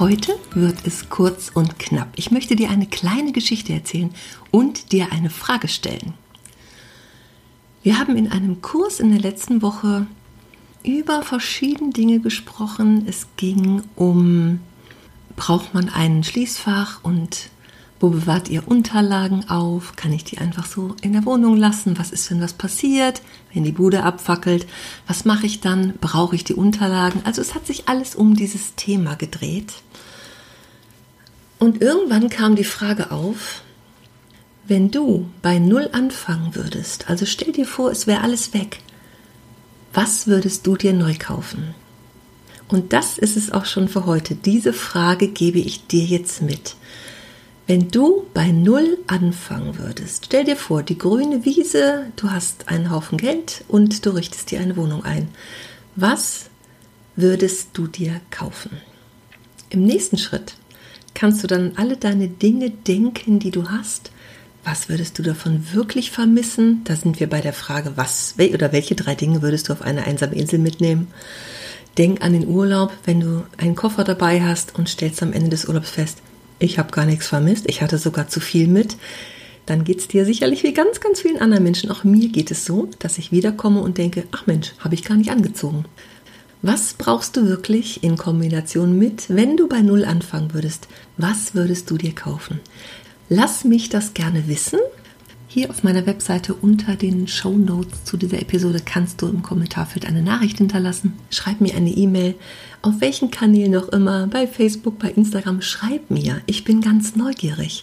Heute wird es kurz und knapp. Ich möchte dir eine kleine Geschichte erzählen und dir eine Frage stellen. Wir haben in einem Kurs in der letzten Woche über verschiedene Dinge gesprochen. Es ging um, braucht man ein Schließfach und wo bewahrt ihr Unterlagen auf? Kann ich die einfach so in der Wohnung lassen? Was ist, wenn was passiert? Wenn die Bude abfackelt? Was mache ich dann? Brauche ich die Unterlagen? Also es hat sich alles um dieses Thema gedreht. Und irgendwann kam die Frage auf, wenn du bei Null anfangen würdest, also stell dir vor, es wäre alles weg, was würdest du dir neu kaufen? Und das ist es auch schon für heute. Diese Frage gebe ich dir jetzt mit. Wenn du bei Null anfangen würdest, stell dir vor, die grüne Wiese, du hast einen Haufen Geld und du richtest dir eine Wohnung ein. Was würdest du dir kaufen? Im nächsten Schritt kannst du dann alle deine Dinge denken, die du hast. Was würdest du davon wirklich vermissen? Da sind wir bei der Frage, was oder welche drei Dinge würdest du auf eine einsame Insel mitnehmen? Denk an den Urlaub, wenn du einen Koffer dabei hast und stellst am Ende des Urlaubs fest, ich habe gar nichts vermisst, ich hatte sogar zu viel mit. Dann geht es dir sicherlich wie ganz, ganz vielen anderen Menschen. Auch mir geht es so, dass ich wiederkomme und denke, ach Mensch, habe ich gar nicht angezogen. Was brauchst du wirklich in Kombination mit, wenn du bei Null anfangen würdest? Was würdest du dir kaufen? Lass mich das gerne wissen. Hier auf meiner Webseite unter den Show Notes zu dieser Episode kannst du im Kommentarfeld eine Nachricht hinterlassen. Schreib mir eine E-Mail, auf welchen Kanälen noch immer, bei Facebook, bei Instagram. Schreib mir, ich bin ganz neugierig.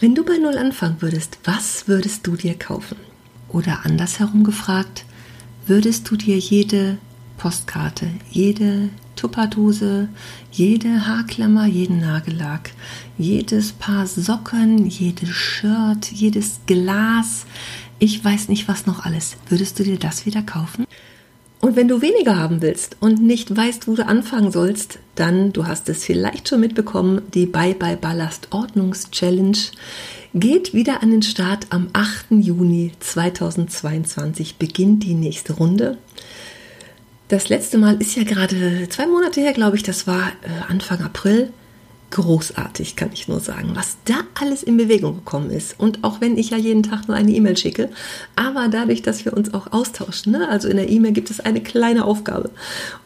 Wenn du bei Null anfangen würdest, was würdest du dir kaufen? Oder andersherum gefragt, würdest du dir jede Postkarte, jede Tupperdose, jede Haarklammer, jeden Nagellack, jedes Paar Socken, jedes Shirt, jedes Glas, ich weiß nicht was noch alles. Würdest du dir das wieder kaufen? Und wenn du weniger haben willst und nicht weißt, wo du anfangen sollst, dann, du hast es vielleicht schon mitbekommen, die Bye Bye Ballast Ordnungs Challenge geht wieder an den Start am 8. Juni 2022 beginnt die nächste Runde. Das letzte Mal ist ja gerade zwei Monate her, glaube ich, das war äh, Anfang April. Großartig, kann ich nur sagen, was da alles in Bewegung gekommen ist. Und auch wenn ich ja jeden Tag nur eine E-Mail schicke, aber dadurch, dass wir uns auch austauschen, ne? also in der E-Mail gibt es eine kleine Aufgabe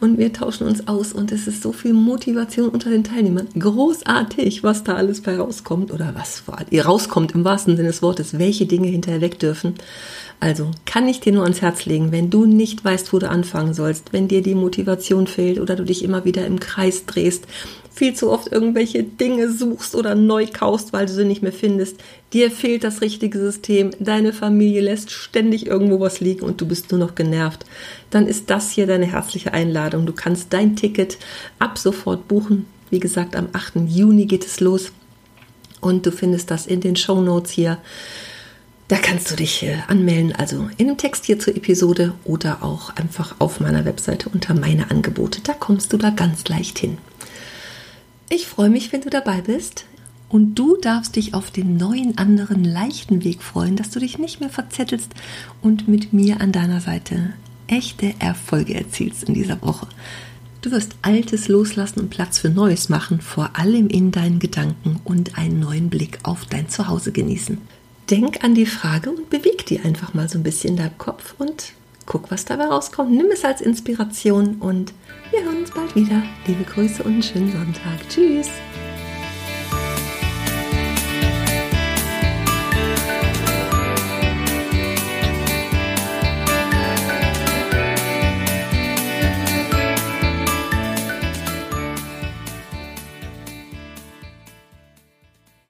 und wir tauschen uns aus und es ist so viel Motivation unter den Teilnehmern. Großartig, was da alles bei rauskommt oder was rauskommt im wahrsten Sinne des Wortes, welche Dinge hinterher weg dürfen. Also kann ich dir nur ans Herz legen, wenn du nicht weißt, wo du anfangen sollst, wenn dir die Motivation fehlt oder du dich immer wieder im Kreis drehst, viel zu oft irgendwelche Dinge suchst oder neu kaufst, weil du sie nicht mehr findest, dir fehlt das richtige System, deine Familie lässt ständig irgendwo was liegen und du bist nur noch genervt, dann ist das hier deine herzliche Einladung. Du kannst dein Ticket ab sofort buchen. Wie gesagt, am 8. Juni geht es los und du findest das in den Show Notes hier. Da kannst du dich äh, anmelden, also in dem Text hier zur Episode oder auch einfach auf meiner Webseite unter meine Angebote. Da kommst du da ganz leicht hin. Ich freue mich, wenn du dabei bist. Und du darfst dich auf den neuen, anderen, leichten Weg freuen, dass du dich nicht mehr verzettelst und mit mir an deiner Seite echte Erfolge erzielst in dieser Woche. Du wirst Altes loslassen und Platz für Neues machen, vor allem in deinen Gedanken und einen neuen Blick auf dein Zuhause genießen denk an die Frage und beweg die einfach mal so ein bisschen in deinem Kopf und guck, was dabei rauskommt. Nimm es als Inspiration und wir hören uns bald wieder. Liebe Grüße und einen schönen Sonntag. Tschüss.